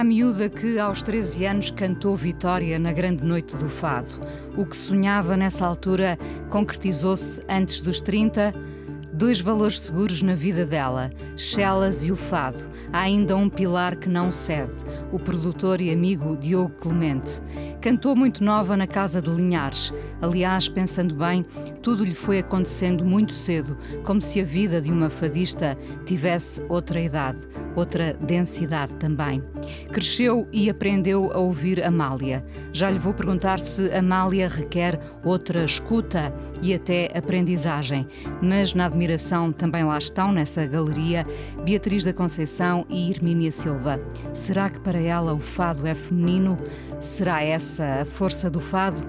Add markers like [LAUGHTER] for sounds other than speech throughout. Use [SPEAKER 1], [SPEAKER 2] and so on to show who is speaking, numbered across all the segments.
[SPEAKER 1] A miúda que, aos 13 anos, cantou Vitória na grande noite do fado? O que sonhava nessa altura concretizou-se antes dos 30? Dois valores seguros na vida dela, Chelas e o fado. Há ainda um pilar que não cede, o produtor e amigo Diogo Clemente. Cantou muito nova na casa de Linhares. Aliás, pensando bem, tudo lhe foi acontecendo muito cedo, como se a vida de uma fadista tivesse outra idade, outra densidade também. Cresceu e aprendeu a ouvir Amália. Já lhe vou perguntar se Amália requer outra escuta e até aprendizagem, mas na admiração também lá estão, nessa galeria, Beatriz da Conceição e Hermínia Silva. Será que para ela o fado é feminino? Será essa a força do fado?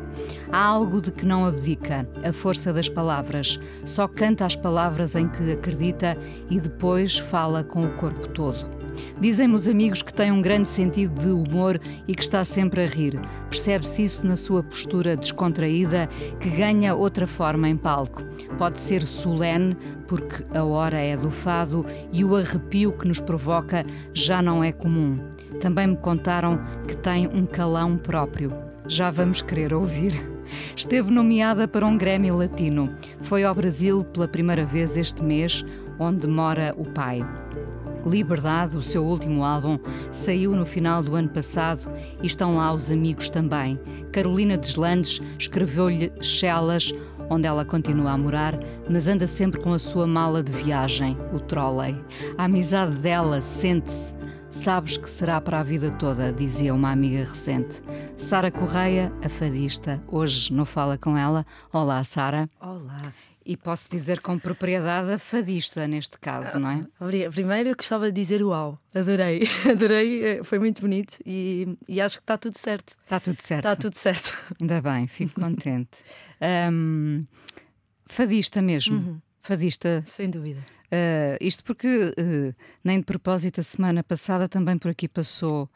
[SPEAKER 1] Há algo de que não abdica, a força das palavras. Só canta as palavras em que acredita e depois fala com o corpo todo. Dizem-me os amigos que tem um grande sentido de humor e que está sempre a rir. Percebe-se isso na sua postura descontraída, que ganha outra forma em palco. Pode ser solene, porque a hora é do fado e o arrepio que nos provoca já não é comum. Também me contaram que tem um calão próprio. Já vamos querer ouvir. Esteve nomeada para um Grammy Latino. Foi ao Brasil pela primeira vez este mês, onde mora o pai. Liberdade, o seu último álbum, saiu no final do ano passado e estão lá os amigos também. Carolina Deslandes escreveu-lhe Chelas, onde ela continua a morar, mas anda sempre com a sua mala de viagem, o trolley. A amizade dela sente-se. Sabes que será para a vida toda, dizia uma amiga recente. Sara Correia, a fadista, hoje não fala com ela. Olá, Sara.
[SPEAKER 2] Olá.
[SPEAKER 1] E posso dizer com propriedade a fadista neste caso, não é?
[SPEAKER 2] Primeiro eu gostava de dizer uau, adorei, [LAUGHS] adorei, eh, foi muito bonito e, e acho que está tudo certo.
[SPEAKER 1] Está tudo certo.
[SPEAKER 2] Está tudo certo.
[SPEAKER 1] Ainda bem, fico contente. um, fadista mesmo, uhum. fadista.
[SPEAKER 2] Sem dúvida.
[SPEAKER 1] Uh, isto porque, uh, nem de propósito, a semana passada também por aqui passou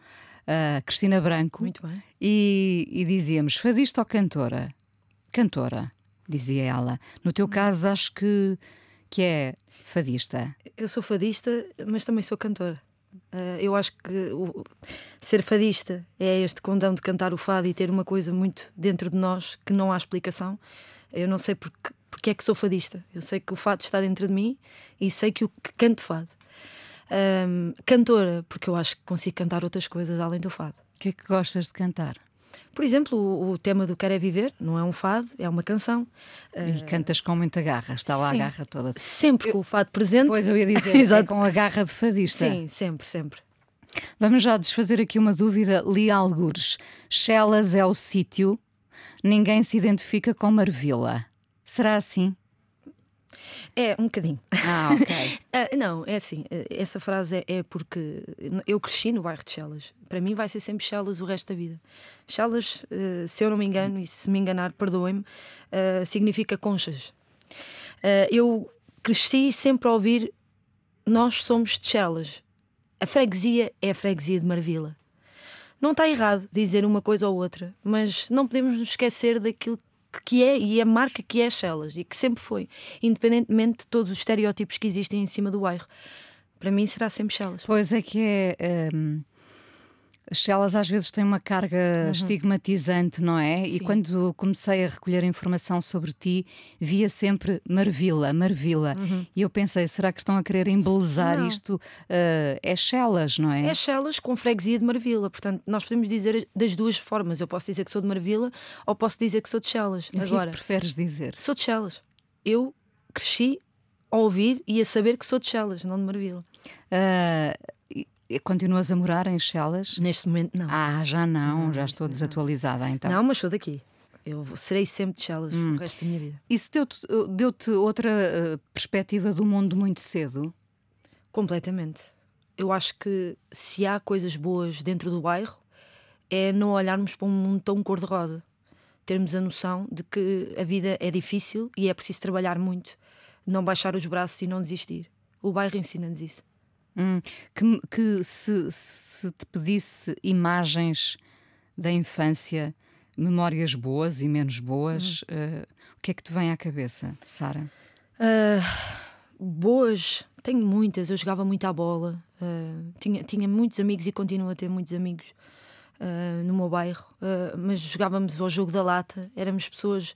[SPEAKER 1] a uh, Cristina Branco.
[SPEAKER 2] Muito bem.
[SPEAKER 1] E, e dizíamos, fadista ou cantora? Cantora dizia ela. No teu caso, acho que, que é fadista.
[SPEAKER 2] Eu sou fadista, mas também sou cantora. Uh, eu acho que o, ser fadista é este condão de cantar o fado e ter uma coisa muito dentro de nós que não há explicação. Eu não sei porque, porque é que sou fadista. Eu sei que o fado está dentro de mim e sei que o que canto fado. Um, cantora, porque eu acho que consigo cantar outras coisas além do fado.
[SPEAKER 1] O que é que gostas de cantar?
[SPEAKER 2] Por exemplo, o, o, tema do Quer é Viver não é um fado, é uma canção.
[SPEAKER 1] E uh, cantas com muita garra, está lá sim, a garra toda.
[SPEAKER 2] Sempre eu, com o fado presente.
[SPEAKER 1] Pois eu ia dizer, [LAUGHS] é com a garra de fadista.
[SPEAKER 2] Sim, sempre, sempre.
[SPEAKER 1] Vamos já desfazer aqui uma dúvida. Li algures. Chelas é o sítio, ninguém se identifica com Marvila. Será assim?
[SPEAKER 2] É, um bocadinho.
[SPEAKER 1] Ah, ok.
[SPEAKER 2] uh, [LAUGHS] não, é assim, uh, essa frase é, é, porque eu cresci no bairro de Chelas. Para mim vai ser sempre Chelas o resto da vida. Chelas, uh, se eu não me engano, e se me enganar, perdoem-me, significa conchas. eu cresci sempre a ouvir nós somos de Chelas. A freguesia é a freguesia de Marvila. Não está errado dizer uma coisa ou outra, mas não podemos nos esquecer daquilo que é e a marca que é Chelas e que sempre foi, independentemente de todos os estereótipos que existem em cima do bairro. Para mim será sempre Chelas.
[SPEAKER 1] Pois é que é. Um as celas às vezes têm uma carga uhum. estigmatizante, não é? Sim. E quando comecei a recolher informação sobre ti, via sempre Marvila, Marvila. Uhum. E eu pensei, será que estão a querer embelezar não. isto? Uh, é Chelas, não é?
[SPEAKER 2] É Chelas com freguesia de Marvila. Portanto, nós podemos dizer das duas formas. Eu posso dizer que sou de Marvila ou posso dizer que sou de Chelas. [LAUGHS]
[SPEAKER 1] O Agora, que preferes dizer?
[SPEAKER 2] Sou de Chelas. Eu cresci a ouvir e a saber que sou de Chelas, não de Marvila.
[SPEAKER 1] Uh, Continuas a morar em Chelas?
[SPEAKER 2] Neste momento, não.
[SPEAKER 1] Ah, já não, não já estou desatualizada então.
[SPEAKER 2] Não, mas sou daqui. Eu serei sempre de Chelas hum. o resto da minha vida.
[SPEAKER 1] Isso deu-te deu outra uh, perspectiva do mundo muito cedo?
[SPEAKER 2] Completamente. eu acho que se há coisas boas dentro do bairro, é não olharmos para um mundo tão cor-de-rosa. Termos a noção de que a vida é difícil e é preciso trabalhar muito, não baixar os braços e não desistir. O bairro ensina-nos isso.
[SPEAKER 1] Hum, que, que se, se, te pedisse imagens da infância, memórias boas e menos boas, hum. uh, o que é que te vem à cabeça, Sara?
[SPEAKER 2] Uh, boas, tenho muitas. Eu jogava muito à bola, uh, tinha, tinha muitos amigos e continuo a ter muitos amigos uh, no meu bairro, uh, mas jogávamos ao jogo da lata, éramos pessoas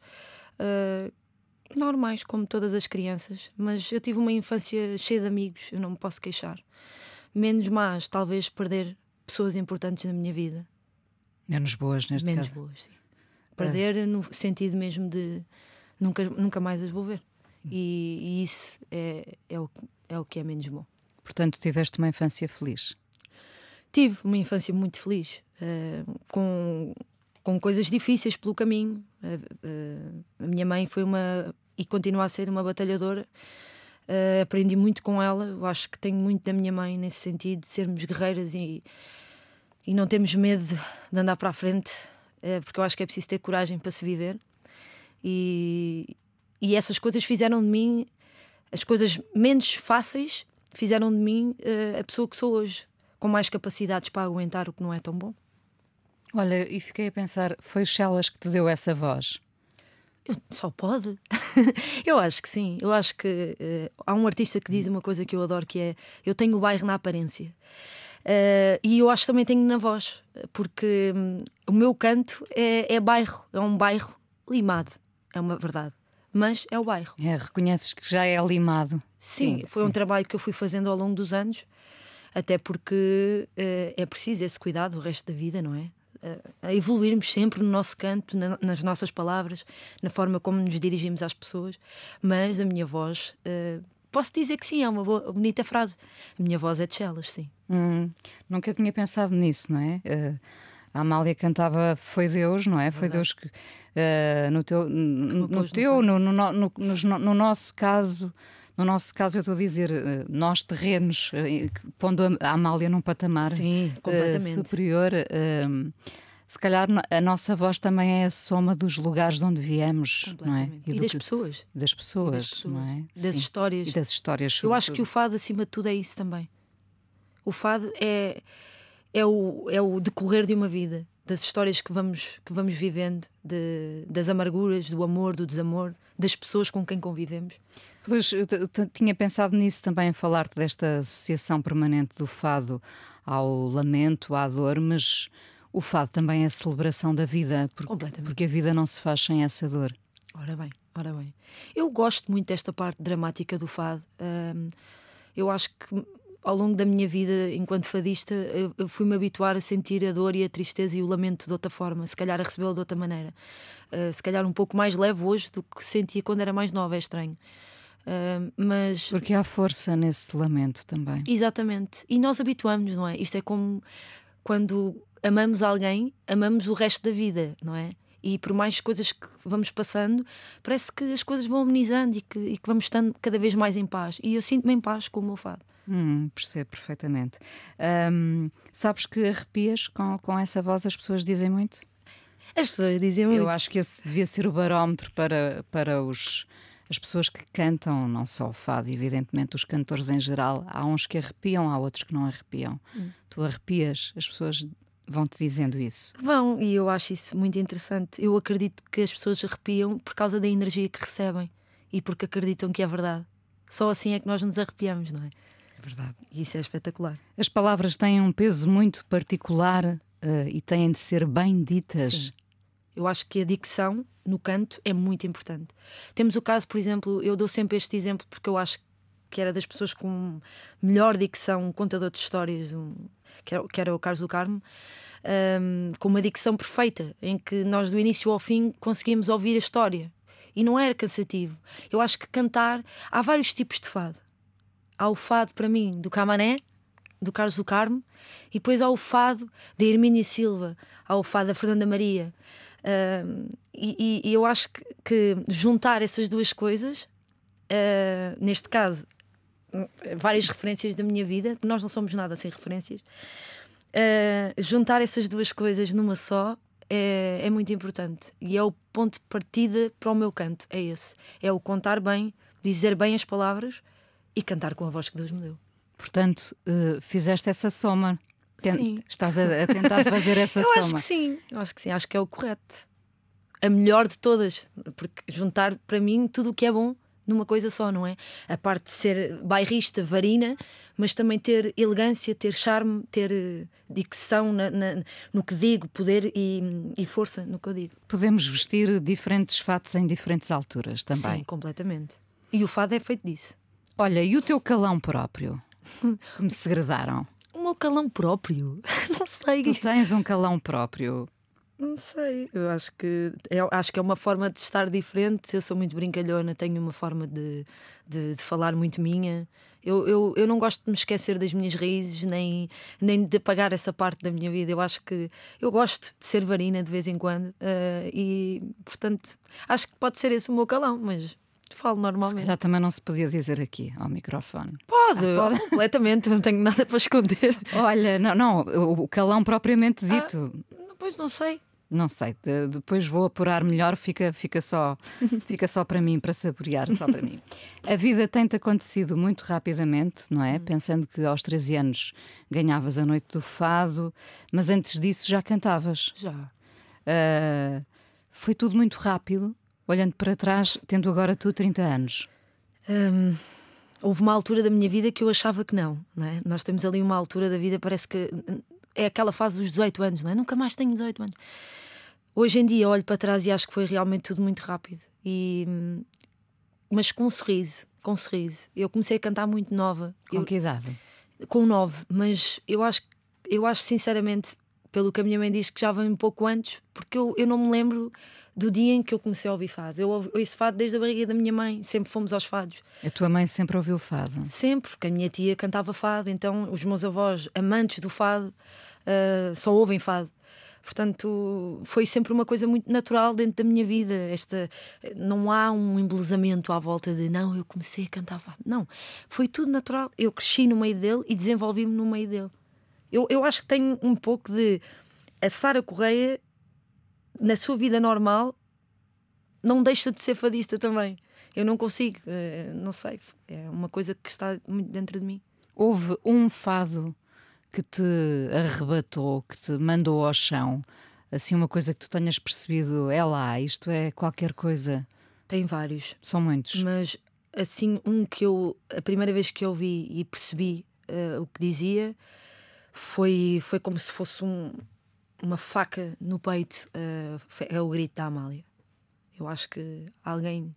[SPEAKER 2] normais, como todas as crianças, mas eu tive uma infância cheia de amigos, eu não me posso queixar. Menos más, talvez perder pessoas importantes na minha vida.
[SPEAKER 1] Menos boas, neste
[SPEAKER 2] Menos
[SPEAKER 1] caso.
[SPEAKER 2] boas, sim. Perder no sentido mesmo de nunca, nunca mais as vou ver. E, e isso é, é, o, é o que é menos bom.
[SPEAKER 1] Portanto, tiveste uma infância feliz?
[SPEAKER 2] Tive uma infância muito feliz, uh, com, com coisas difíceis pelo caminho. Uh, uh, a minha mãe foi uma e continua a ser uma batalhadora. aprendi muito com ela. Eu acho que tenho muito da minha mãe nesse sentido, de sermos guerreiras e, e não termos medo de andar para a frente, porque eu acho que é preciso ter coragem para se viver. E, e essas coisas fizeram de mim, as coisas menos fáceis, fizeram de mim uh, a pessoa que sou hoje, com mais capacidades para aguentar o que não é tão bom.
[SPEAKER 1] Olha, e fiquei a pensar, foi Chelas que te deu essa voz?
[SPEAKER 2] Eu, só pode. [LAUGHS] eu acho que sim. Eu acho que uh, há um artista que diz uma coisa que eu adoro que é eu tenho o bairro na aparência. Uh, e eu acho que também tenho na voz, porque um, o meu canto é, é bairro, é um bairro limado, é uma verdade mas é o bairro.
[SPEAKER 1] É, reconheces que já é limado.
[SPEAKER 2] Sim, sim foi sim. um trabalho que eu fui fazendo ao longo dos anos, até porque uh, é preciso esse cuidado o resto da vida, não é? A evoluirmos sempre no nosso canto, na, nas nossas palavras, na forma como nos dirigimos às pessoas, mas a minha voz. Uh, posso dizer que sim, é uma boa, bonita frase. A minha voz é de Chelas, sim.
[SPEAKER 1] Hum, nunca tinha pensado nisso, não é? Uh, a Amália cantava Foi Deus, não é? Foi Deus que uh, no teu, no, no teu no, no, no, no, nosso caso. No nosso caso, eu estou a dizer, eh, nós terrenos, eh, pondo a Amália num patamar
[SPEAKER 2] Sim,
[SPEAKER 1] superior, se calhar a nossa voz também é a soma dos lugares de onde viemos, não é?
[SPEAKER 2] E, e das, que, pessoas.
[SPEAKER 1] das pessoas. das pessoas, não é?
[SPEAKER 2] Das Sim. histórias.
[SPEAKER 1] E das histórias.
[SPEAKER 2] Eu acho que o fado, acima de tudo, é isso também. O fado é é o, é o decorrer de uma vida, das histórias que vamos, que vamos vivendo, de, das amarguras, do amor, do desamor, das pessoas com quem convivemos.
[SPEAKER 1] Pois, eu tinha pensado nisso também, a falar-te desta associação permanente do fado ao lamento, à dor, mas o fado também é a celebração da vida, porque, porque a vida não se faz sem essa dor.
[SPEAKER 2] Ora bem, ora bem. Eu gosto muito desta parte dramática do fado. Eu acho que ao longo da minha vida enquanto fadista, eu, fui-me habituar a sentir a dor e a tristeza e o lamento de outra forma, se calhar a recebê-lo de outra maneira. Uh, se calhar um pouco mais leve hoje do que sentia quando era mais nova, é estranho. Uh, mas...
[SPEAKER 1] Porque há força nesse lamento também.
[SPEAKER 2] Exatamente. E nós habituamos, não é? Isto é como quando amamos alguém, amamos o resto da vida, não é? E por mais coisas que vamos passando, parece que as coisas vão amenizando e que, e que vamos estando cada vez mais em paz. E eu sinto-me em paz com o meu fado.
[SPEAKER 1] Hum, percebo perfeitamente. Um, sabes que arrepias com, com essa voz, as pessoas dizem muito?
[SPEAKER 2] As pessoas dizem muito.
[SPEAKER 1] Eu acho que esse devia ser o barómetro para, para os, as pessoas que cantam, não só o fado, evidentemente, os cantores em geral. Há uns que arrepiam, há outros que não arrepiam. Hum. Tu arrepias, as pessoas vão-te dizendo isso.
[SPEAKER 2] Vão, e eu acho isso muito interessante. Eu acredito que as pessoas arrepiam por causa da energia que recebem e porque acreditam que é verdade. Só assim é que nós nos arrepiamos, não é?
[SPEAKER 1] É verdade.
[SPEAKER 2] E isso é espetacular.
[SPEAKER 1] As palavras têm um peso muito particular uh, e têm de ser bem ditas.
[SPEAKER 2] Sim. Eu acho que a dicção no canto é muito importante. Temos o caso, por exemplo, eu dou sempre este exemplo porque eu acho que era das pessoas com melhor dicção, um contador de histórias, um, que, era, que era o Carlos do Carmo, um, com uma dicção perfeita, em que nós do início ao fim conseguíamos ouvir a história. E não era cansativo. Eu acho que cantar. Há vários tipos de fado há o fado para mim do Camané, do Carlos do Carmo, e depois há o fado da Hermínia Silva, há o fado da Fernanda Maria. Uh, e, e, eu acho que, que, juntar essas duas coisas, uh, neste caso, várias referências da minha vida, nós não somos nada sem referências. Uh, juntar essas duas coisas numa só é, é muito importante e é o ponto de partida para o meu canto. É esse: é o contar bem, dizer bem as palavras e cantar com a voz que Deus me deu.
[SPEAKER 1] Portanto, uh, fizeste essa soma.
[SPEAKER 2] sim.
[SPEAKER 1] Estás a, a tentar fazer [LAUGHS] essa
[SPEAKER 2] Eu
[SPEAKER 1] soma.
[SPEAKER 2] acho que sim, eu acho que sim, acho que é o correto. A melhor de todas, porque juntar para mim tudo o que é bom numa coisa só, não é? A parte de ser bairrista, varina, mas também ter elegância, ter charme, ter uh, dicção na, na, no que digo, poder e, e, força no que eu digo.
[SPEAKER 1] Podemos vestir diferentes fatos em diferentes alturas também.
[SPEAKER 2] Sim, completamente. E o fado é feito disso.
[SPEAKER 1] Olha, e o teu calão próprio? que me segredaram. [LAUGHS]
[SPEAKER 2] O meu calão próprio? [LAUGHS] Não sei.
[SPEAKER 1] Tu tens um calão próprio.
[SPEAKER 2] Não sei, eu acho que, eu acho que é uma forma de estar diferente. Eu sou muito brincalhona, tenho uma forma de, de, de falar muito minha. Eu, eu, eu não gosto de me esquecer das minhas raízes, nem, nem de apagar essa parte da minha vida. Eu acho que eu gosto de ser varina de vez em quando uh, e, portanto, acho que pode ser esse o meu calão, mas falo normalmente.
[SPEAKER 1] Já também não se podia dizer aqui ao microfone.
[SPEAKER 2] Pode, ah, pode. [LAUGHS] completamente, não tenho nada para esconder.
[SPEAKER 1] Olha, não, não o calão propriamente dito.
[SPEAKER 2] Ah, pois não sei.
[SPEAKER 1] Não sei, de, depois vou apurar melhor, fica, fica, só, [LAUGHS] fica só para mim, para saborear, só para mim. A vida tem-te acontecido muito rapidamente, não é? Hum. Pensando que aos 13 anos ganhavas a noite do fado, mas antes disso já cantavas.
[SPEAKER 2] Já.
[SPEAKER 1] Uh, foi tudo muito rápido, olhando para trás, tendo agora tu 30 anos.
[SPEAKER 2] Um, houve uma altura da minha vida que eu achava que não, não é? Nós temos ali uma altura da vida, parece que é aquela fase dos 18 anos, não é? Nunca mais tenho 18 anos. Hoje em dia olho para trás e acho que foi realmente tudo muito rápido. E, mas com um sorriso, com um sorriso. Eu comecei a cantar muito nova.
[SPEAKER 1] Com
[SPEAKER 2] eu,
[SPEAKER 1] que idade?
[SPEAKER 2] Com nove, mas eu acho, eu acho sinceramente, pelo que a minha mãe diz, que já vem um pouco antes, porque eu, eu não me lembro do dia em que eu comecei a ouvir fado. Eu ouço fado desde a barriga da minha mãe, sempre fomos aos fados.
[SPEAKER 1] A tua mãe sempre ouviu fado?
[SPEAKER 2] Sempre, porque a minha tia cantava fado, então os meus avós, amantes do fado, uh, só ouvem fado. Portanto, foi sempre uma coisa muito natural dentro da minha vida. Esta, não há um embelezamento à volta de não, eu comecei a cantar fado. Não, foi tudo natural. Eu cresci no meio dele e desenvolvi-me no meio dele. Eu, eu acho que tenho um pouco de. A Sara Correia na sua vida normal, não deixa de ser fadista também. Eu não consigo, uh, não sei, é uma coisa que está muito dentro de mim.
[SPEAKER 1] Houve um fado que te arrebatou, que te mandou ao chão, assim, uma coisa que tu tenhas percebido, é lá, isto é qualquer coisa.
[SPEAKER 2] Tem vários.
[SPEAKER 1] São muitos.
[SPEAKER 2] Mas, assim, um que eu, a primeira vez que eu ouvi e percebi uh, o que dizia, foi, foi como se fosse um, uma faca no peito uh, é o grito da Amália. Eu acho que alguém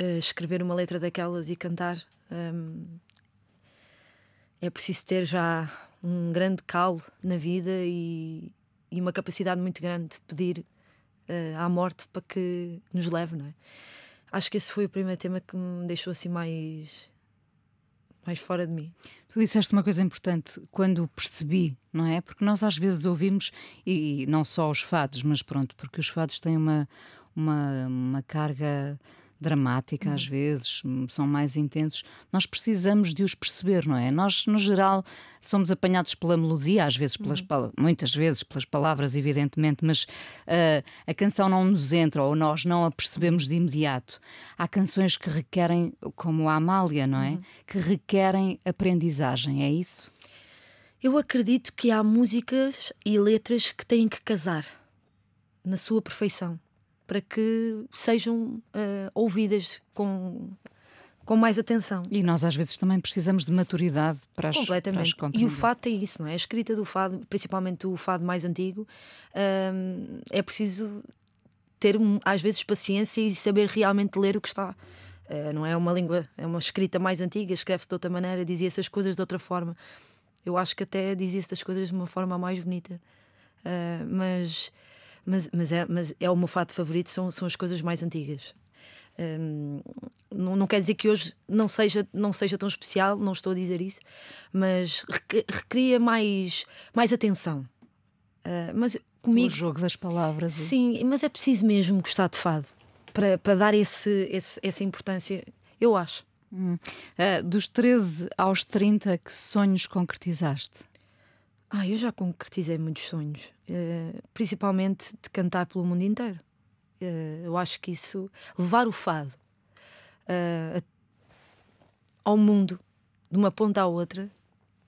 [SPEAKER 2] uh, escrever uma letra daquelas e cantar um, é preciso ter já um grande calo na vida e, e uma capacidade muito grande de pedir uh, à morte para que nos leve, não é? Acho que esse foi o primeiro tema que me deixou assim mais mais fora de mim.
[SPEAKER 1] Tu disseste uma coisa importante quando percebi, não é? Porque nós às vezes ouvimos, e não só os fados, mas pronto, porque os fados têm uma, uma, uma carga dramática às uhum. vezes, são mais intensos, nós precisamos de os perceber, não é? Nós, no geral, somos apanhados pela melodia, às vezes, pelas, uhum. muitas vezes pelas palavras, evidentemente, mas uh, a canção não nos entra ou nós não a percebemos de imediato. Há canções que requerem, como a Amália, não é? Uhum. Que requerem aprendizagem, é isso?
[SPEAKER 2] Eu acredito que há músicas e letras que têm que casar na sua perfeição para que sejam uh, ouvidas com, com mais atenção.
[SPEAKER 1] E nós às vezes também precisamos de maturidade para as
[SPEAKER 2] Completamente.
[SPEAKER 1] Para as
[SPEAKER 2] e o fado tem isso, não é? A escrita do fado, principalmente o fado mais antigo, uh, é preciso ter às vezes paciência e saber realmente ler o que está. Uh, não é uma língua, é uma escrita mais antiga, escreve-se de outra maneira, dizia essas coisas de outra forma. Eu acho que até dizia essas coisas de uma forma mais bonita. Uh, mas mas, mas, é, mas é o meu fato favorito, são, são as coisas mais antigas. Um, não, não, quer dizer que hoje não seja, não seja tão especial, não estou a dizer isso, mas recria mais, mais atenção. Uh, mas comigo. O
[SPEAKER 1] jogo das palavras.
[SPEAKER 2] Sim, mas é preciso mesmo gostar de fado para, para dar esse, esse, essa importância, eu acho.
[SPEAKER 1] Hum. Uh, dos 13 aos 30, que sonhos concretizaste?
[SPEAKER 2] Ah, eu já concretizei muitos sonhos, uh, principalmente de cantar pelo mundo inteiro. Uh, eu acho que isso, levar o fado ao mundo, de uma ponta à outra,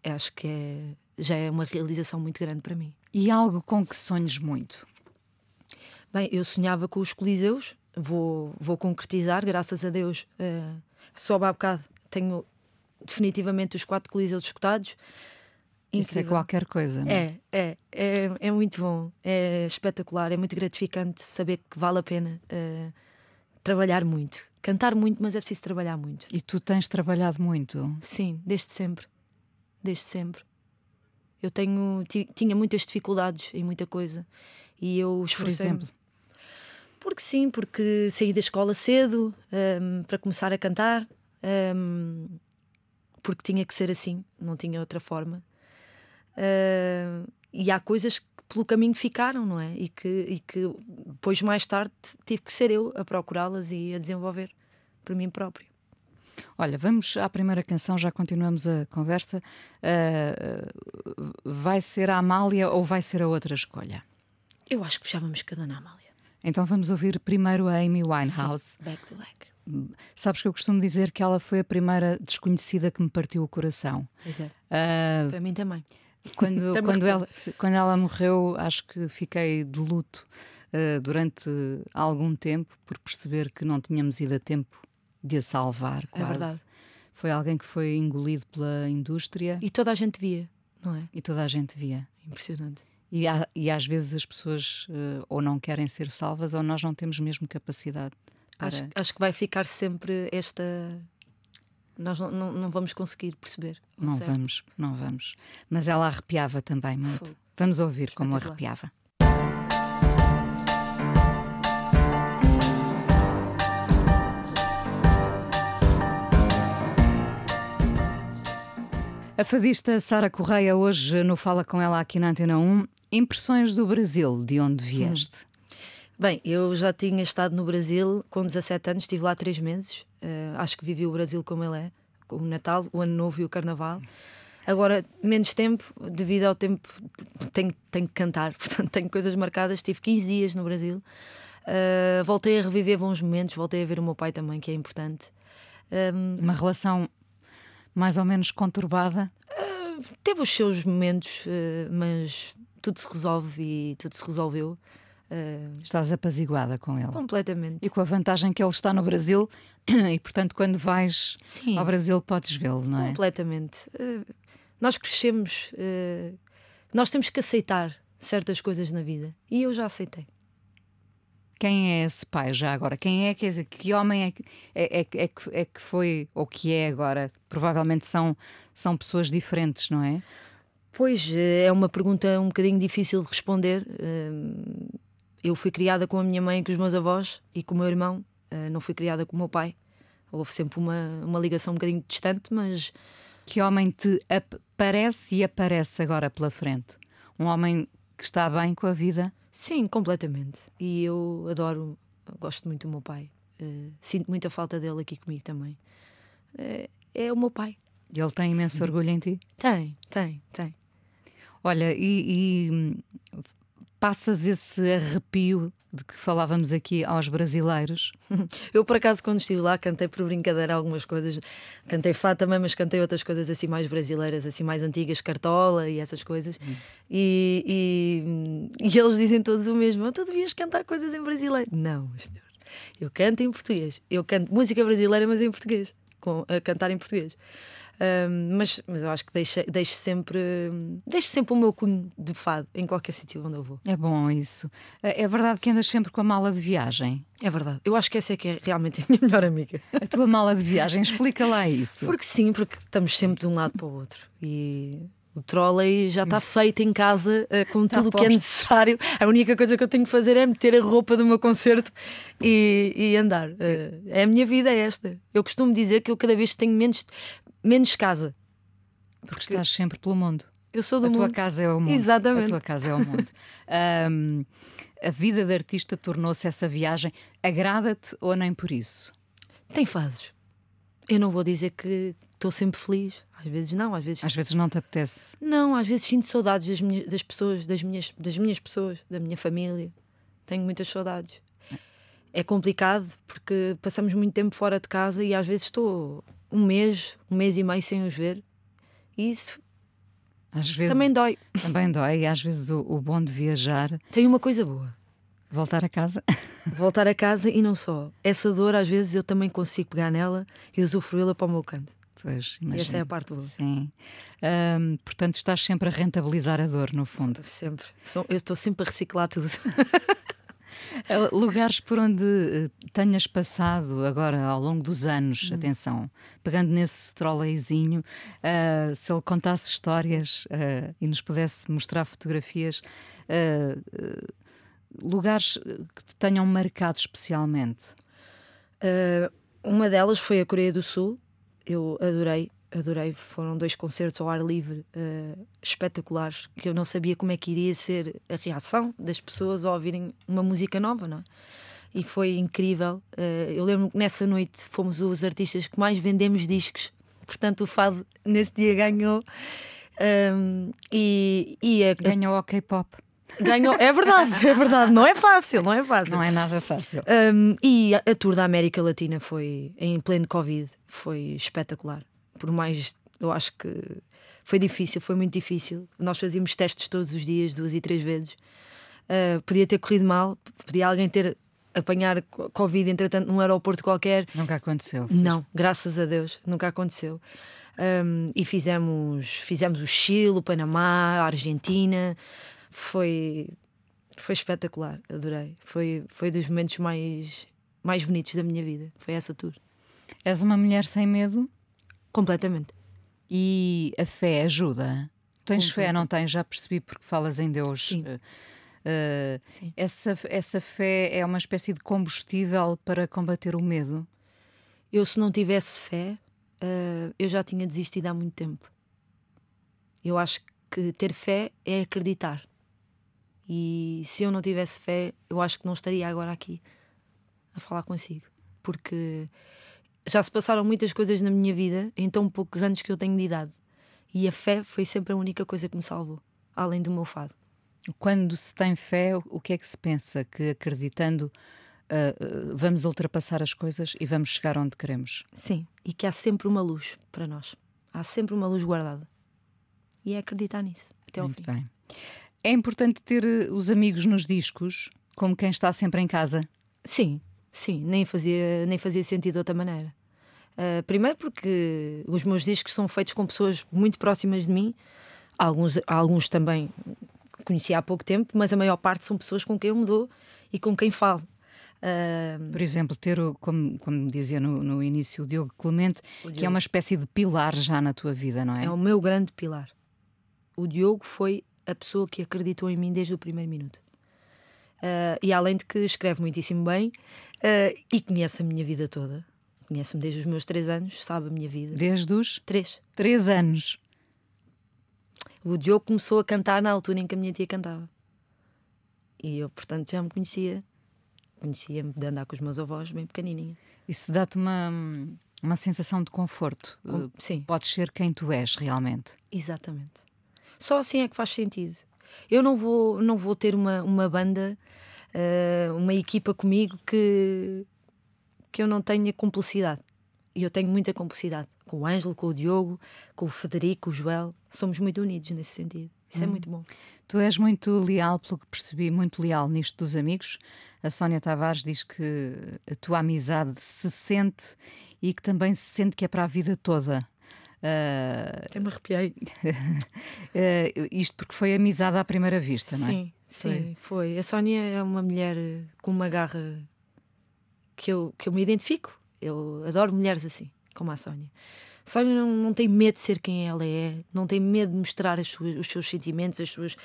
[SPEAKER 2] acho que é, já é uma realização muito grande para mim.
[SPEAKER 1] E algo com que sonhes muito?
[SPEAKER 2] Bem, eu sonhava com os Coliseus, vou, vou concretizar, graças a Deus. Uh, só há bocado tenho definitivamente os quatro Coliseus escutados.
[SPEAKER 1] Isso é qualquer coisa, não
[SPEAKER 2] é? É, é, é, é muito bom, é espetacular, é muito gratificante saber que vale a pena uh, trabalhar muito. Cantar muito, mas é preciso trabalhar muito.
[SPEAKER 1] E tu tens trabalhado muito?
[SPEAKER 2] Sim, desde sempre. Desde sempre. Eu tenho, tinha muitas dificuldades em muita coisa e eu esforcei-me. Porque sim, porque saí da escola cedo um, para começar a cantar, um, porque tinha que ser assim, não tinha outra forma. Uh, e há coisas que pelo caminho ficaram, não é? E que, e que depois, mais tarde, tive que ser eu a procurá-las e a desenvolver por mim próprio.
[SPEAKER 1] Olha, vamos à primeira canção, já continuamos a conversa. Uh, vai ser a Amália ou vai ser a outra escolha?
[SPEAKER 2] Eu acho que fechávamos cada na Amália.
[SPEAKER 1] Então vamos ouvir primeiro a Amy Winehouse.
[SPEAKER 2] Sim, back to back.
[SPEAKER 1] Sabes que eu costumo dizer que ela foi a primeira desconhecida que me partiu o coração.
[SPEAKER 2] Pois é. Uh, Para mim também.
[SPEAKER 1] Quando, quando, ela, quando ela morreu, acho que fiquei de luto uh, durante algum tempo por perceber que não tínhamos ido a tempo de a salvar. Quase.
[SPEAKER 2] É verdade.
[SPEAKER 1] Foi alguém que foi engolido pela indústria.
[SPEAKER 2] E toda a gente via, não é?
[SPEAKER 1] E toda a gente via.
[SPEAKER 2] Impressionante.
[SPEAKER 1] E, há, e às vezes as pessoas uh, ou não querem ser salvas ou nós não temos mesmo capacidade.
[SPEAKER 2] Para... Acho, acho que vai ficar sempre esta. Nós não, não, não vamos conseguir perceber.
[SPEAKER 1] Não certo. vamos, não vamos. Mas ela arrepiava também muito. Foi. Vamos ouvir como arrepiava. A fadista Sara Correia, hoje no Fala Com Ela aqui na Antena 1. Impressões do Brasil, de onde vieste? Hum.
[SPEAKER 2] Bem, eu já tinha estado no Brasil com 17 anos, estive lá três meses. Uh, acho que vivi o Brasil como ele é, o Natal, o Ano Novo e o Carnaval. Agora, menos tempo, devido ao tempo, tenho, tenho que cantar, [LAUGHS] portanto, tenho coisas marcadas. Estive 15 dias no Brasil. Uh, voltei a reviver bons momentos, voltei a ver o meu pai também, que é importante.
[SPEAKER 1] Um, Uma relação mais ou menos conturbada?
[SPEAKER 2] Uh, teve os seus momentos, uh, mas tudo se resolve e tudo se resolveu.
[SPEAKER 1] Uh, Estás apaziguada com ele?
[SPEAKER 2] Completamente.
[SPEAKER 1] E com a vantagem que ele está no Brasil [CLEARS THROAT] e, portanto, quando vais Sim. ao Brasil podes vê-lo, não
[SPEAKER 2] é? Completamente. nós crescemos, nós temos que aceitar certas coisas na vida e eu já aceitei.
[SPEAKER 1] Quem é esse pai já agora? Quem é, quer dizer, que homem é, é, é, é, é que foi ou que é agora? Provavelmente são, são pessoas diferentes, não é?
[SPEAKER 2] Pois, é uma pergunta um bocadinho difícil de responder. Eh, eu fui criada com a minha mãe e com os meus avós e com o meu irmão, eh, não fui criada com o meu pai. Houve sempre uma, uma ligação um bocadinho distante, mas.
[SPEAKER 1] Que homem te aparece e aparece agora pela frente? Um homem que está bem com a vida?
[SPEAKER 2] Sim, completamente. E eu adoro, gosto muito do meu pai. Uh, sinto muita falta dele aqui comigo também. Uh, é o meu pai.
[SPEAKER 1] E ele tem imenso orgulho em ti?
[SPEAKER 2] Tem, tem, tem.
[SPEAKER 1] Olha, e, e hum, passas esse arrepio de que falávamos aqui aos brasileiros? [LAUGHS]
[SPEAKER 2] Eu, por acaso, quando estive lá, cantei por brincadeira algumas coisas. Cantei fá também, mas cantei outras coisas assim mais brasileiras, assim mais antigas, cartola e essas coisas. Hum. E, e, e, eles dizem todos o mesmo: tu devias cantar coisas em brasileiro. Não, senhor. Eu canto em português. Eu canto música brasileira, mas em português. Com, a cantar em português. Um, mas, mas eu acho que deixo, deixo, sempre, deixo sempre o meu cunho de fado em qualquer sítio onde eu vou.
[SPEAKER 1] É bom isso. É, é verdade que andas sempre com a mala de viagem?
[SPEAKER 2] É verdade. Eu acho que essa é que é realmente a minha [LAUGHS] melhor amiga.
[SPEAKER 1] A tua mala de viagem, explica lá isso.
[SPEAKER 2] Porque sim, porque estamos sempre de um lado para o outro. E o trolley já está feito em casa uh, com tudo o que é necessário. A única coisa que eu tenho que fazer é meter a roupa do meu concerto e, e andar. Uh, é a minha vida é esta. Eu costumo dizer que eu cada vez tenho menos, menos casa.
[SPEAKER 1] Porque, Porque estás sempre pelo mundo.
[SPEAKER 2] Eu sou do
[SPEAKER 1] a
[SPEAKER 2] mundo.
[SPEAKER 1] A tua casa é o mundo.
[SPEAKER 2] Exatamente.
[SPEAKER 1] A tua casa é o mundo. um, a vida de artista tornou-se essa viagem. Agrada-te ou nem por isso?
[SPEAKER 2] Tem fases. Eu não vou dizer que estou sempre feliz. Às vezes não, às vezes.
[SPEAKER 1] Às vezes não te apetece.
[SPEAKER 2] Não, às vezes sinto saudades das, minhas, das pessoas, das minhas, das minhas pessoas, da minha família. Tenho muitas saudades. É complicado porque passamos muito tempo fora de casa e às vezes estou um mês, um mês e meio sem os ver. E isso
[SPEAKER 1] Às vezes
[SPEAKER 2] também dói.
[SPEAKER 1] também dói. E às vezes o, o bom de viajar,
[SPEAKER 2] Tem uma coisa boa.
[SPEAKER 1] voltar a casa. [LAUGHS]
[SPEAKER 2] Voltar a casa e não só. Essa dor, às vezes, eu também consigo pegar nela e usufruí-la para o meu canto.
[SPEAKER 1] Pois, imagino.
[SPEAKER 2] essa é a parte boa.
[SPEAKER 1] Sim. Portanto, estás sempre a rentabilizar a dor, no fundo.
[SPEAKER 2] Sempre. Eu estou sempre a reciclar tudo. [LAUGHS]
[SPEAKER 1] Uh, [LAUGHS] Lugares por onde uh, tenhas passado agora ao longo dos anos, atenção, pegando nesse troleizinho, uh, se ele contasse histórias uh, e nos pudesse mostrar fotografias, uh, lugares que te tenham marcado especialmente.
[SPEAKER 2] Uma delas foi a Coreia do Sul. Eu adorei, adorei. Foram dois concertos ao ar livre uh, espetaculares que eu não sabia como é que iria ser a reação das pessoas ao ouvirem uma música nova, não é? E foi incrível. Uh, eu lembro que nessa noite fomos os artistas que mais vendemos discos. Portanto, o Fado nesse dia ganhou. Um, e, e a,
[SPEAKER 1] Ganhou ao K-pop.
[SPEAKER 2] ganhou. É verdade, é verdade. Não é fácil, não é fácil.
[SPEAKER 1] Não é nada fácil.
[SPEAKER 2] Um, e a, a tour da América Latina foi em pleno Covid, foi espetacular. Por mais, eu acho que foi difícil, foi muito difícil. Nós fazíamos testes todos os dias, duas e três vezes. Uh, podia ter corrido mal, podia alguém ter apanhar co- Covid entretanto num aeroporto qualquer.
[SPEAKER 1] Nunca aconteceu.
[SPEAKER 2] Não, graças a Deus, nunca aconteceu. Um, e fizemos, fizemos o Chile, o Panamá, a Argentina. Foi, foi espetacular, adorei. Foi, foi dos momentos mais, mais bonitos da minha vida. Foi essa tour.
[SPEAKER 1] És uma mulher sem medo
[SPEAKER 2] Completamente.
[SPEAKER 1] e a fé ajuda. Tens fé, não tens? Já percebi porque falas em Deus.
[SPEAKER 2] Sim.
[SPEAKER 1] Uh,
[SPEAKER 2] Sim.
[SPEAKER 1] essa, essa fé é uma espécie de combustível para combater o medo.
[SPEAKER 2] Eu, se não tivesse fé, uh, eu já tinha desistido há muito tempo. Eu acho que ter fé é acreditar. E se eu não tivesse fé, eu acho que não estaria agora aqui a falar consigo. Porque já se passaram muitas coisas na minha vida em tão poucos anos que eu tenho de idade. E a fé foi sempre a única coisa que me salvou, além do meu fado.
[SPEAKER 1] Quando se tem fé, o que é que se pensa? Que acreditando uh, vamos ultrapassar as coisas e vamos chegar onde queremos.
[SPEAKER 2] Sim, e que há sempre uma luz para nós. Há sempre uma luz guardada. E é acreditar nisso, até ao
[SPEAKER 1] Muito
[SPEAKER 2] fim.
[SPEAKER 1] bem. É importante ter uh, os amigos nos discos, como quem está sempre em casa.
[SPEAKER 2] Sim, sim, nem fazia, nem fazia sentido de outra maneira. Uh, primeiro porque os meus discos são feitos com pessoas muito próximas de mim, alguns, alguns também conheci há pouco tempo, mas a maior parte são pessoas com quem eu me dou e com quem falo. Uh,
[SPEAKER 1] Por exemplo, ter, o, como, como dizia no, no início o Diogo Clemente, que é uma espécie de pilar já na tua vida, não é?
[SPEAKER 2] é o meu grande pilar. O Diogo foi a pessoa que acreditou em mim desde o primeiro minuto. Uh, e além de que escreve muitíssimo bem uh, e conhece a minha vida toda, conhece-me desde os meus três anos, sabe a minha vida.
[SPEAKER 1] Desde os
[SPEAKER 2] Três.
[SPEAKER 1] três anos.
[SPEAKER 2] O Diogo começou a cantar na altura em que a minha tia cantava. E eu, portanto, já me conhecia. Conhecia-me de andar com os meus avós, bem pequenininha.
[SPEAKER 1] Isso dá-te uma, uma sensação de conforto.
[SPEAKER 2] Com-
[SPEAKER 1] Uh,
[SPEAKER 2] Sim,
[SPEAKER 1] Podes ser quem tu és realmente.
[SPEAKER 2] exatamente. Só assim é que faz sentido. Eu não vou, não vou ter uma, uma banda, eh, uma equipa comigo que, que eu não tenha cumplicidade. E eu tenho muita cumplicidade. Com o Ângelo, com o Diogo, com o Federico, com o Joel. Somos muito unidos nesse sentido. Isso é muito bom.
[SPEAKER 1] Tu és muito leal, pelo que percebi, muito leal nisto dos amigos. A Sónia Tavares diz que a tua amizade se sente e que também se sente que é para a vida toda. Ah,
[SPEAKER 2] Até me arrepiei.
[SPEAKER 1] ah, [LAUGHS] isto porque foi amizade à primeira vista, não é?
[SPEAKER 2] Sim, sim, foi. A Sónia é uma mulher com uma garra que eu, que eu me identifico. Eu adoro mulheres assim, como a Sónia. A Sónia não, não tem medo de ser quem ela é, não tem medo de mostrar as suas- os seus sentimentos, as suas,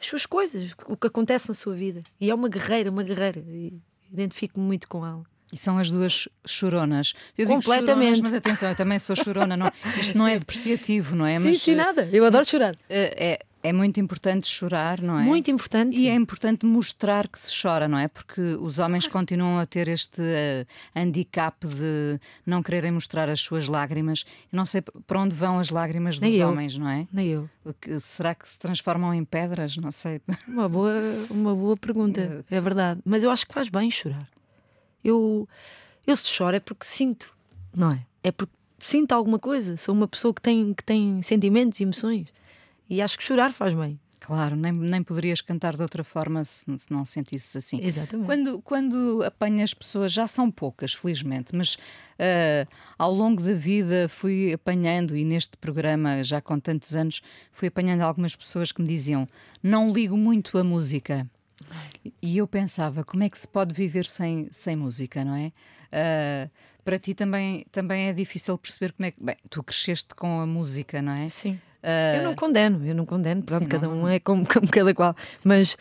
[SPEAKER 2] as suas coisas, o que acontece na sua vida. E é uma guerreira, uma guerreira. E identifico-me muito com ela.
[SPEAKER 1] E são as duas choronas. Eu
[SPEAKER 2] Completamente.
[SPEAKER 1] choronas, mas atenção, eu também sou chorona. Não, isto não é [LAUGHS] depreciativo, não é?
[SPEAKER 2] sim,
[SPEAKER 1] mas,
[SPEAKER 2] sim, nada. Eu adoro chorar.
[SPEAKER 1] eh, é, É muito importante chorar, não é?
[SPEAKER 2] Muito importante.
[SPEAKER 1] E é importante mostrar que se chora, não é? Porque os homens continuam a ter este uh, handicap de não quererem mostrar as suas lágrimas. Eu não sei para onde vão as lágrimas dos
[SPEAKER 2] Nem eu.
[SPEAKER 1] homens, não é?
[SPEAKER 2] Nem eu.
[SPEAKER 1] Que- será que se transformam em pedras? Não sei. [LAUGHS]
[SPEAKER 2] Uma boa, uma boa pergunta, é verdade. Mas eu acho que faz bem chorar. Eu, eu se choro é porque sinto, não é? É porque sinto alguma coisa. Sou uma pessoa que tem, que tem sentimentos e emoções. E acho que chorar faz bem.
[SPEAKER 1] Claro, nem, nem poderias cantar de outra forma se, se não sentisses assim.
[SPEAKER 2] Exatamente.
[SPEAKER 1] Quando, quando apanhas pessoas, já são poucas, felizmente, mas ah, ao longo da vida fui apanhando, e neste programa, já com tantos anos, fui apanhando algumas pessoas que me diziam: Não ligo muito a música. E eu pensava: como é que se pode viver sem, sem música, não é? Ah, para ti também, também é difícil perceber como é que. Bem, tu cresceste com a música, não é?
[SPEAKER 2] Sim.
[SPEAKER 1] Ah,
[SPEAKER 2] Eu não condeno, eu não condeno, pronto,
[SPEAKER 1] Sim,
[SPEAKER 2] cada
[SPEAKER 1] não-
[SPEAKER 2] um é como, [LAUGHS] como cada qual, mas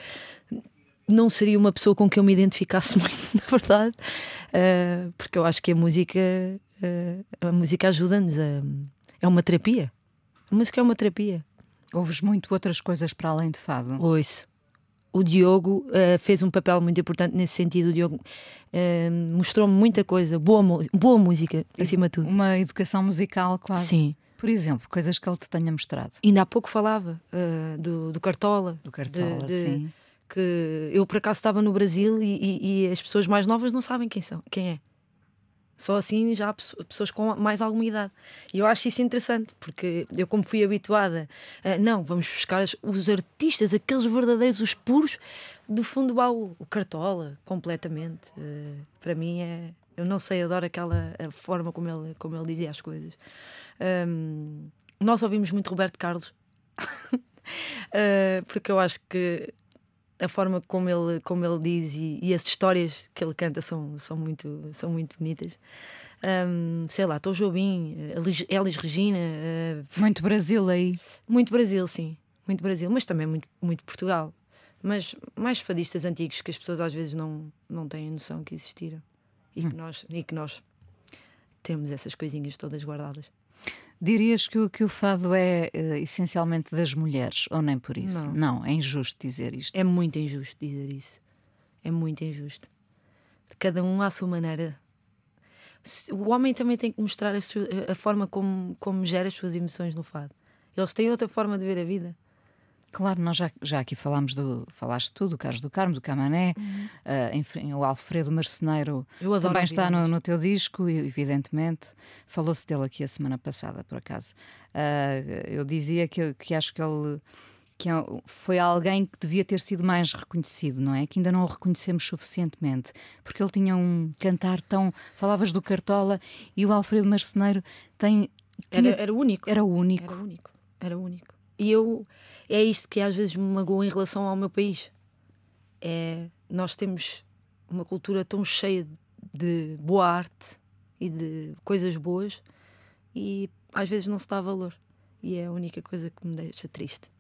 [SPEAKER 2] não seria uma pessoa com quem eu me identificasse [LAUGHS] muito, na verdade, eh, porque eu acho que a música, eh, a música ajuda-nos a. É uma terapia. A música é uma terapia.
[SPEAKER 1] Ouves muito outras coisas para além de fado.
[SPEAKER 2] Ouço. O Diogo eh, fez um papel muito importante nesse sentido. O Diogo mostrou-me muita coisa, boa, boa música, acima de tudo.
[SPEAKER 1] Uma educação musical quase.
[SPEAKER 2] Sim.
[SPEAKER 1] Por exemplo, coisas que ele te tenha mostrado.
[SPEAKER 2] Ainda há pouco falava eh, do, do Cartola.
[SPEAKER 1] Do Cartola,
[SPEAKER 2] de-
[SPEAKER 1] sim.
[SPEAKER 2] que eu por acaso estava no Brasil e, e- e as pessoas mais novas não sabem quem são, quem é. Só assim já há pesso- pessoas com mais alguma idade. E eu acho isso interessante, porque eu, como fui habituada, a, não, vamos buscar os artistas, aqueles verdadeiros, os puros, do fundo do baú. O Cartola, completamente. Eh, para mim é. Eu não sei, adoro aquela a forma como ele, como ele dizia as coisas. Ahm, nós ouvimos muito Roberto Carlos, Eh, [LAUGHS] porque eu acho que a forma como ele, como ele diz e, e as histórias que ele canta são, são, muito, são muito bonitas. Ahm, sei lá, Tom Jobim, Elis, Regina, eh,
[SPEAKER 1] Muito Brasil aí.
[SPEAKER 2] muito Brasil, sim, muito Brasil, mas também muito, muito Portugal. Mas mais fadistas antigos que as pessoas às vezes não, não têm noção que existiram e, que nós, e que nós temos essas coisinhas todas guardadas.
[SPEAKER 1] Dirias que o, que o fado é eh, essencialmente das mulheres, ou nem por isso?
[SPEAKER 2] Não.
[SPEAKER 1] é injusto dizer isto.
[SPEAKER 2] É muito injusto dizer isso. É muito injusto. Cada um à sua maneira. O homem também tem que mostrar a, sua- a forma como, como gera as suas emoções no fado. Eles têm outra forma de ver a vida.
[SPEAKER 1] Claro, nós já, já aqui falámos do. Falaste tu, do Carlos do Carmo, do Camané, eh, enfim, o Alfredo Marceneiro também está no, no teu disco, evidentemente. Falou-se dele aqui a semana passada, por acaso. Eh, eu dizia que, que acho que ele. Que é- foi alguém que devia ter sido mais reconhecido, não é? Que ainda não o reconhecemos suficientemente, porque ele tinha um cantar tão. Falavas do Cartola e o Alfredo Marceneiro tem.
[SPEAKER 2] Era,
[SPEAKER 1] tinha-
[SPEAKER 2] era único.
[SPEAKER 1] era o único.
[SPEAKER 2] Era único. Era único. E eu. É isto que às vezes me magoa em relação ao meu país. É. Nós temos uma cultura tão cheia de boa arte e de coisas boas e às vezes não se dá valor. E é a única coisa que me deixa triste.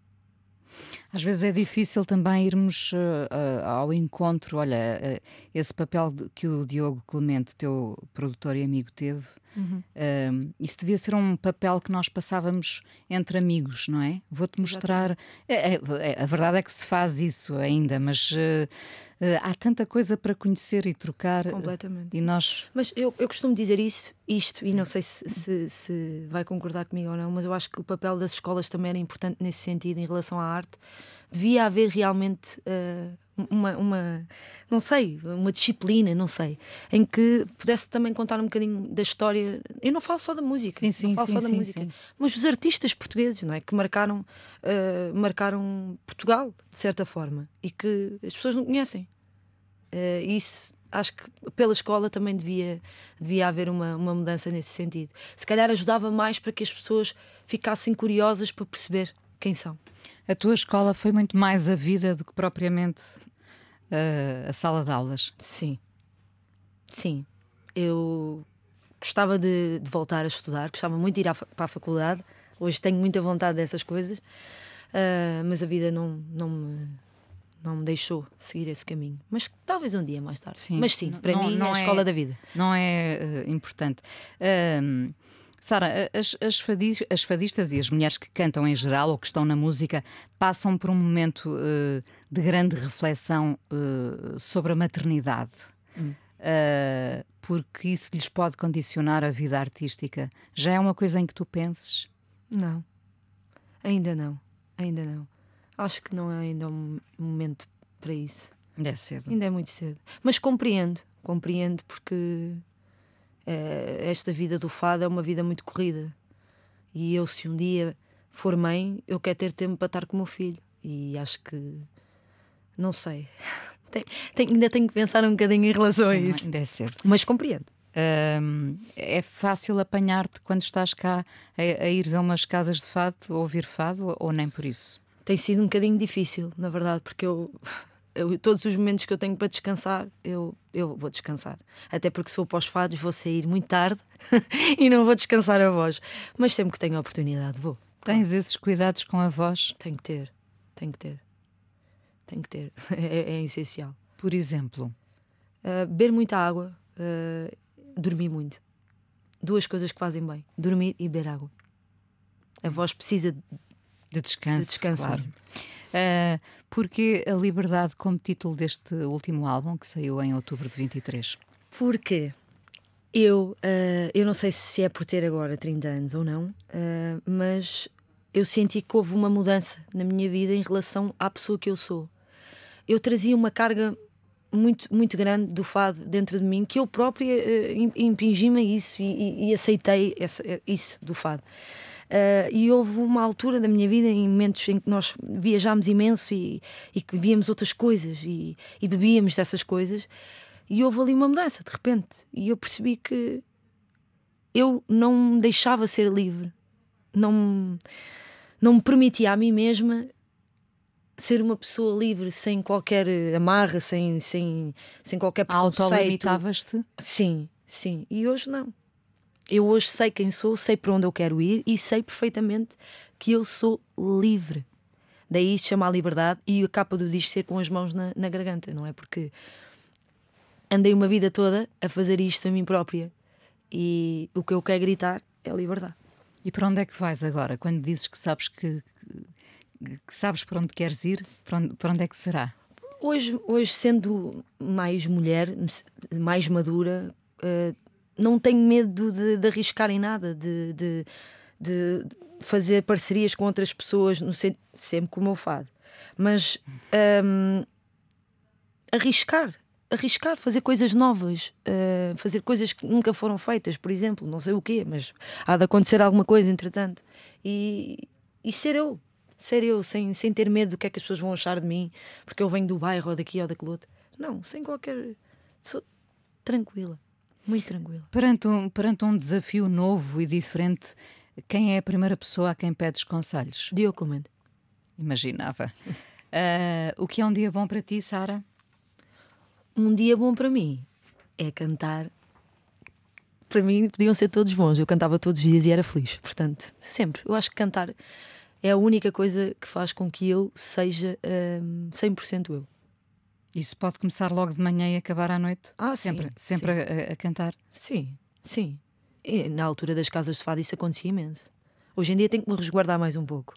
[SPEAKER 1] Às vezes é difícil também irmos eh, eh, ao encontro. Olha, eh, esse papel que o Diogo Clemente, teu produtor e amigo, teve, eh, isso devia ser um papel que nós passávamos entre amigos, não é? Vou-te mostrar. É, é- é- a verdade é que se faz isso ainda, mas eh, eh, há tanta coisa para conhecer e trocar. eh,
[SPEAKER 2] Completamente.
[SPEAKER 1] E nós.
[SPEAKER 2] Mas eu, eu costumo dizer isso, isto, e não sei se, se, se vai concordar comigo ou não, mas eu acho que o papel das escolas também era importante nesse sentido em relação à arte. Devia haver realmente uma, uma, não sei, uma disciplina, não sei, em que pudesse também contar um bocadinho da história. Eu não falo só da música,
[SPEAKER 1] Sim, sim,
[SPEAKER 2] não falo
[SPEAKER 1] sim,
[SPEAKER 2] só da música, mas os artistas portugueses, não é? Que marcaram, eh, marcaram Portugal, de certa forma, e que as pessoas não conhecem. Eh, isso acho que pela escola também devia, devia haver uma, uma mudança nesse sentido. Se calhar ajudava mais para que as pessoas ficassem curiosas para perceber quem são.
[SPEAKER 1] A tua escola foi muito mais a vida do que propriamente eh, a sala de aulas.
[SPEAKER 2] Sim. Sim. Eu gostava de, de voltar a estudar, gostava muito de ir à para a faculdade. Hoje tenho muita vontade dessas coisas, ah, mas a vida não, não, me, não me deixou seguir esse caminho. Mas talvez um dia mais tarde.
[SPEAKER 1] Sim.
[SPEAKER 2] Mas sim, para
[SPEAKER 1] não-
[SPEAKER 2] mim
[SPEAKER 1] não
[SPEAKER 2] é a
[SPEAKER 1] é-
[SPEAKER 2] escola da vida.
[SPEAKER 1] não é eh, importante. Ahm, Sara, as, as, fadis, as, fadistas e as mulheres que cantam em geral ou que estão na música passam por um momento uh, de grande reflexão uh, sobre a maternidade. Hum. Uh, porque isso lhes pode condicionar a vida artística. Já é uma coisa em que tu penses?
[SPEAKER 2] Não, ainda não, ainda não. Acho que não é ainda um momento para isso.
[SPEAKER 1] Ainda é cedo.
[SPEAKER 2] Ainda é muito cedo. Mas compreendo, compreendo porque esta vida do fado é uma vida muito corrida. E eu, se um dia for mãe, eu quero ter tempo para estar com o meu filho. E acho que. Não sei. [LAUGHS] tem, tem, ainda tenho que pensar um bocadinho em relação Sim, a isso.
[SPEAKER 1] Ainda é cedo.
[SPEAKER 2] Mas compreendo.
[SPEAKER 1] É fácil apanhar-te quando estás cá a, a ires a umas casas de fado, ouvir fado, ou nem por isso?
[SPEAKER 2] Tem sido um bocadinho difícil, na verdade, porque eu eu, todos os momentos que eu tenho para descansar, eu, eu vou descansar. Até porque se for para os fados, vou sair muito tarde [LAUGHS] e não vou descansar a voz. Mas sempre que tenho a oportunidade, vou.
[SPEAKER 1] Tens esses cuidados com a voz?
[SPEAKER 2] Tenho que ter, tenho que ter. Tenho que ter. [LAUGHS] É, é essencial.
[SPEAKER 1] Por exemplo?
[SPEAKER 2] Uh, beber muita água, uh, dormir muito. Duas coisas que fazem bem: dormir e beber água. A voz precisa
[SPEAKER 1] de descanso.
[SPEAKER 2] De descanso
[SPEAKER 1] claro. Uh, porque a liberdade como título deste último álbum que saiu em outubro de 23?
[SPEAKER 2] Porque eu, uh, eu não sei se é por ter agora 30 anos ou não, uh, mas eu senti que houve uma mudança na minha vida em relação à pessoa que eu sou. Eu trazia uma carga muito, muito grande do fado dentro de mim que eu própria uh, impingi-me isso e, e, e aceitei essa, isso do fado. Uh, e houve uma altura da minha vida, em momentos em que nós viajámos imenso e, e que víamos outras coisas e, e bebíamos dessas coisas, e houve ali uma mudança de repente. E eu percebi que eu não me deixava ser livre, não, não me permitia a mim mesma ser uma pessoa livre sem qualquer amarra, sem, sem, sem qualquer preconceito.
[SPEAKER 1] Autolimitavas-te?
[SPEAKER 2] Sim, sim. E hoje não. Eu hoje sei quem sou, sei para onde eu quero ir e sei perfeitamente que eu sou livre. Daí se chama a liberdade e a capa do disco ser com as mãos na, na garganta, não é? Porque andei uma vida toda a fazer isto a mim própria e o que eu quero gritar é liberdade.
[SPEAKER 1] E para onde é que vais agora? Quando dizes que sabes que, que sabes para onde queres ir, para onde, para onde é que será?
[SPEAKER 2] Hoje, hoje, sendo mais mulher, mais madura, uh, não tenho medo de, de arriscar em nada, de, de, de, fazer parcerias com outras pessoas, no, sempre com o meu fado. Mas um, arriscar, arriscar, fazer coisas novas, uh, fazer coisas que nunca foram feitas, por exemplo, não sei o quê, mas há de acontecer alguma coisa entretanto. E, e ser eu, ser eu, sem, sem ter medo do que é que as pessoas vão achar de mim, porque eu venho do bairro ou daqui ou daquele outro. Não, sem qualquer. Sou tranquila. Muito tranquilo.
[SPEAKER 1] Perante um, perante um desafio novo e diferente, quem é a primeira pessoa a quem pedes conselhos?
[SPEAKER 2] Diogo Clemente.
[SPEAKER 1] Imaginava. Uh, [LAUGHS] o que é um dia bom para ti, Sara?
[SPEAKER 2] Um dia bom para mim é cantar. Para mim, podiam ser todos bons. Eu cantava todos os dias e era feliz. Portanto, sempre. Eu acho que cantar é a única coisa que faz com que eu seja um, 100% eu.
[SPEAKER 1] Isso pode começar logo de manhã e acabar à noite?
[SPEAKER 2] Ah,
[SPEAKER 1] sempre,
[SPEAKER 2] sim,
[SPEAKER 1] sempre
[SPEAKER 2] sim.
[SPEAKER 1] A, a, cantar?
[SPEAKER 2] Sim, sim. E na altura das casas de fado isso acontecia imenso. Hoje em dia tenho que me resguardar mais um pouco.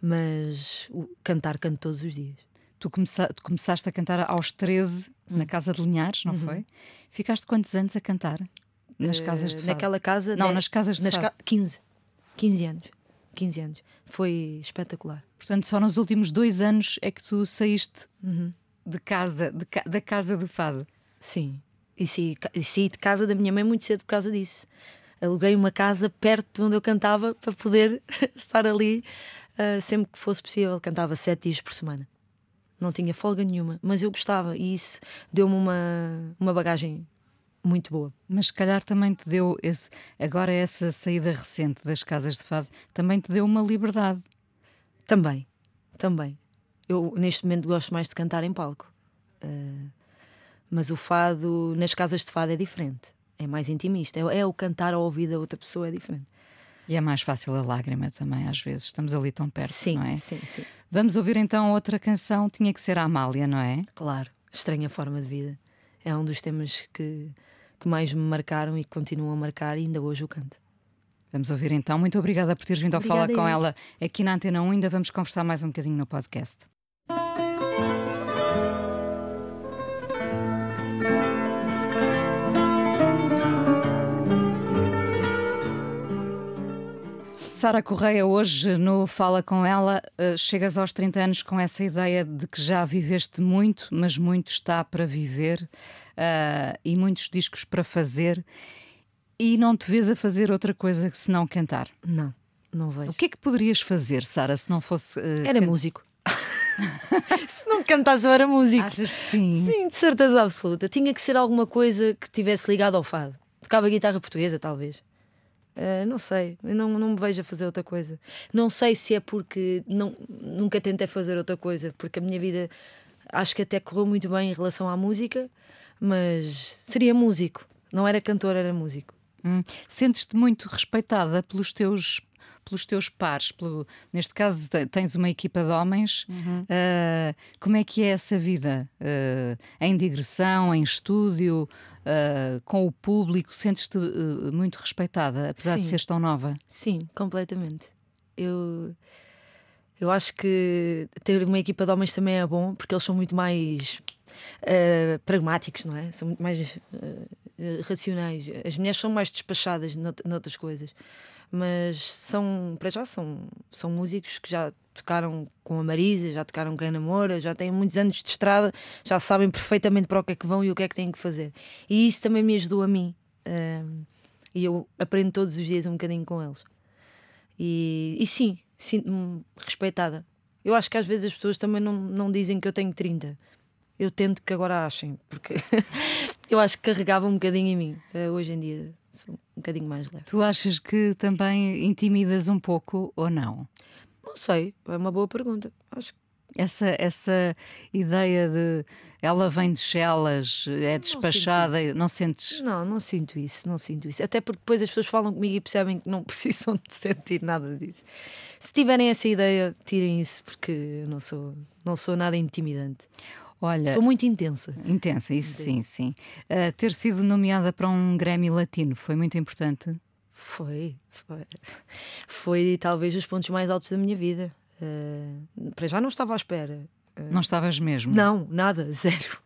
[SPEAKER 2] Mas o, cantar, canto todos os dias.
[SPEAKER 1] Tu, começa, tu começaste a cantar aos 13 hum. na Casa de Linhares, não uhum. foi? Ficaste quantos anos a cantar? Nas uh, casas de fado?
[SPEAKER 2] Naquela casa?
[SPEAKER 1] Não, de... nas casas de nas fado. Ca...
[SPEAKER 2] 15. 15 anos. 15 anos. Foi espetacular.
[SPEAKER 1] Portanto, só nos últimos dois anos é que tu saíste
[SPEAKER 2] uhum
[SPEAKER 1] de casa, de, da casa do fado.
[SPEAKER 2] Sim. E saí, e saí de casa da minha mãe muito cedo por causa disso. Aluguei uma casa perto de onde eu cantava para poder [LAUGHS] estar ali uh, sempre que fosse possível. Cantava sete dias por semana. Não tinha folga nenhuma, mas eu gostava e isso deu-me uma, uma bagagem muito boa.
[SPEAKER 1] Mas se calhar também te deu esse, agora essa saída recente das casas de fado também te deu uma liberdade.
[SPEAKER 2] Também, também. Eu, neste momento, gosto mais de cantar em palco. Uh, mas o fado, nas casas de fado, é diferente. É mais intimista. É, é o cantar ao ouvido da outra pessoa, é diferente.
[SPEAKER 1] E é mais fácil a lágrima também, às vezes. Estamos ali tão perto,
[SPEAKER 2] sim,
[SPEAKER 1] não é?
[SPEAKER 2] Sim, sim.
[SPEAKER 1] Vamos ouvir então outra canção. Tinha que ser a Amália, não é?
[SPEAKER 2] Claro. Estranha Forma de Vida. É um dos temas que, que mais me marcaram e que continuam a marcar, e ainda hoje o canto.
[SPEAKER 1] Vamos ouvir então. Muito obrigada por teres vindo ao
[SPEAKER 2] Obrigada
[SPEAKER 1] Fala com ela aqui na Antena 1. Ainda vamos conversar mais um bocadinho no podcast. Sara Correia, hoje no Fala com ela, eh, chegas aos 30 anos com essa ideia de que já viveste muito, mas muito está para viver eh, e muitos discos para fazer e não te vês a fazer outra coisa que se não cantar.
[SPEAKER 2] Não, não vejo.
[SPEAKER 1] O que é que poderias fazer, Sara, se não fosse. eh,
[SPEAKER 2] Era
[SPEAKER 1] can-
[SPEAKER 2] músico. [LAUGHS] Se não cantasse, eu era músico.
[SPEAKER 1] Achas que sim?
[SPEAKER 2] Sim, de certeza absoluta. Tinha que ser alguma coisa que tivesse ligado ao fado. Tocava guitarra portuguesa, talvez. Ah, não sei, não, não me vejo a fazer outra coisa. Não sei se é porque não, nunca tentei fazer outra coisa, porque a minha vida acho que até correu muito bem em relação à música, mas seria músico. Não era cantor, era músico.
[SPEAKER 1] Hum. Sentes-te muito respeitada pelos teus, pelos teus pares. Pelo, neste caso, te- tens uma equipa de homens. Ah, como é que é essa vida? Ah, em digressão, em estúdio, ah, com o público? Sentes-te muito respeitada, apesar de
[SPEAKER 2] Sim.
[SPEAKER 1] seres tão nova?
[SPEAKER 2] Sim, completamente. Eu, eu acho que ter uma equipa de homens também é bom, porque eles são muito mais eh, pragmáticos, não é? São muito mais eh, racionais. As mulheres são mais despachadas nout- noutras coisas, mas são, para já, são, são músicos que já tocaram com a Marisa, já tocaram com a Ana Moura, já têm muitos anos de estrada, já sabem perfeitamente para o que é que vão e o que é que têm que fazer. E isso também me ajudou a mim. eh, e eu aprendo todos os dias um bocadinho com eles. E, e sim, sinto-me respeitada. Eu acho que às vezes as pessoas também não, não dizem que eu tenho 30. Eu tento que agora achem, porque [LAUGHS] eu acho que carregava um bocadinho em mim. Eh, Hoje em dia sou um bocadinho mais leve.
[SPEAKER 1] Tu achas que também intimidas um pouco ou não?
[SPEAKER 2] Não sei, é uma boa pergunta. Acho que
[SPEAKER 1] Essa, essa ideia de ela vem de Chelas, é despachada, não, sentes.
[SPEAKER 2] não, não sinto isso, não sinto isso. Até porque depois as pessoas falam comigo e percebem que não [LAUGHS] precisam de sentir nada disso. Se tiverem essa ideia, tirem isso, porque eu não sou, não sou nada intimidante.
[SPEAKER 1] Olha,
[SPEAKER 2] Sou muito intensa.
[SPEAKER 1] intensa, isso sim, sim. Ah, ter sido nomeada para um Grammy Latino foi muito importante.
[SPEAKER 2] Foi, foi. Foi talvez os pontos mais altos da minha vida. Eh, para já não estava à espera.
[SPEAKER 1] Não estavas mesmo?
[SPEAKER 2] Não, nada, [LAUGHS] zero.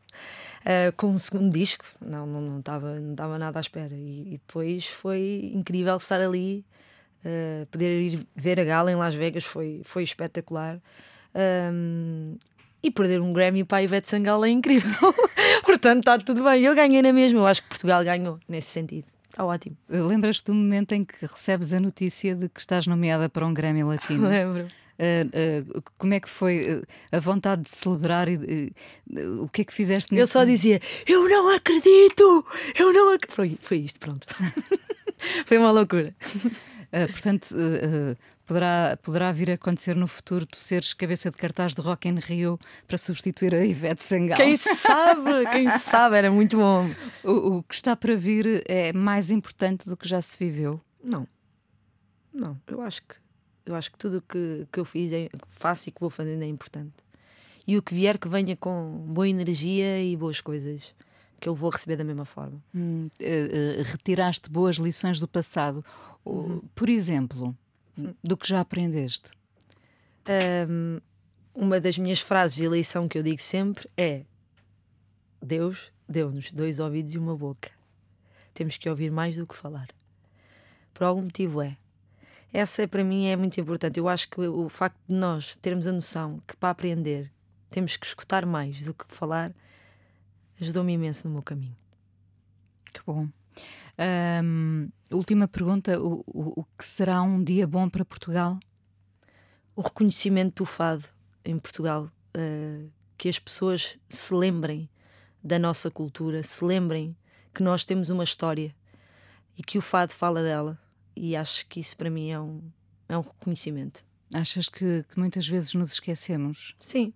[SPEAKER 2] Eh, com o segundo disco, não, não, não, estava, não estava nada à espera. E, e depois foi incrível estar ali, poder ir ver a gala em Las Vegas foi, foi espetacular. Ahm, e perder um Grammy para a Ivete Sangalo é incrível. [LAUGHS] Portanto, está tudo bem. Eu ganhei na mesma. Eu acho que Portugal ganhou nesse sentido. Está ótimo.
[SPEAKER 1] Lembras-te do momento em que recebes a notícia de que estás nomeada para um Grammy Latino? [LAUGHS]
[SPEAKER 2] Lembro.
[SPEAKER 1] Ah, ah, como é que foi ah, a vontade de celebrar e ah, o que é que fizeste
[SPEAKER 2] Eu só dizia: Eu não acredito! Eu não acredito! Foi, foi isto, pronto. [LAUGHS] foi uma loucura.
[SPEAKER 1] Ah, portanto, ah, poderá, poderá vir a acontecer no futuro tu seres cabeça de cartaz de Rock in Rio para substituir a Ivete Sangalo.
[SPEAKER 2] Quem sabe? Quem [LAUGHS] sabe? Era muito bom.
[SPEAKER 1] O, o que está para vir é mais importante do que já se viveu.
[SPEAKER 2] Não, não, eu acho que eu acho que tudo o que, que eu fiz, é, faço e que vou fazendo é importante. E o que vier que venha com boa energia e boas coisas que eu vou receber da mesma forma.
[SPEAKER 1] Hum, ah, ah, retiraste boas lições do passado. O- Por exemplo, do que já aprendeste.
[SPEAKER 2] Ahm, uma das minhas frases de eleição que eu digo sempre é: Deus deu-nos dois ouvidos e uma boca. Temos que ouvir mais do que falar. Por algum motivo é. Essa para mim é muito importante. Eu acho que o facto de nós termos a noção que para aprender temos que escutar mais do que falar ajudou-me imenso no meu caminho.
[SPEAKER 1] Que bom. Última pergunta: o, o- o que será um dia bom para Portugal?
[SPEAKER 2] o reconhecimento do fado em Portugal, eh, que as pessoas se lembrem da nossa cultura, se lembrem que nós temos uma história e que o fado fala dela. E acho que isso para mim é um, é um reconhecimento.
[SPEAKER 1] Achas que, que muitas vezes nos esquecemos?
[SPEAKER 2] Sim,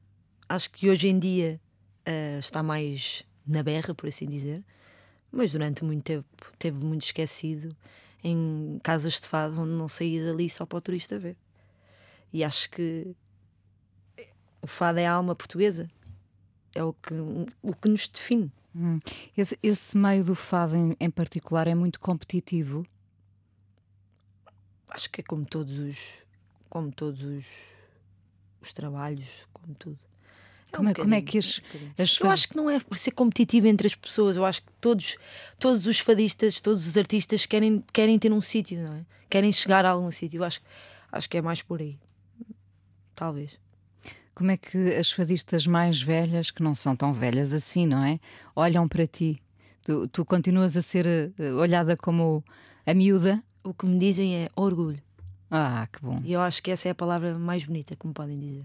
[SPEAKER 2] acho que hoje em dia eh, está mais na berra, por assim dizer, mas durante muito tempo teve muito esquecido em casas de fado onde não saía dali só para o turista ver. E acho que o fado é a alma portuguesa, é o que, o que nos define.
[SPEAKER 1] Hum. Esse, esse meio do fado em, em particular é muito competitivo.
[SPEAKER 2] acho que é como todos os, como todos os, os trabalhos, como tudo. É um
[SPEAKER 1] Como é, como que as, as
[SPEAKER 2] Eu acho que não é por ser competitivo entre as pessoas. Eu acho que todos, todos os fadistas, todos os artistas querem, querem ter um sítio, não é? Querem chegar a algum sítio. Eu acho, acho que é mais por aí. Talvez.
[SPEAKER 1] Como é que as fadistas mais velhas, que não são tão velhas assim, não é? Olham para ti. Tu, tu continuas a ser eh, olhada como a miúda.
[SPEAKER 2] O que me dizem é orgulho.
[SPEAKER 1] Ah, que bom.
[SPEAKER 2] E eu acho que essa é a palavra mais bonita que me podem dizer.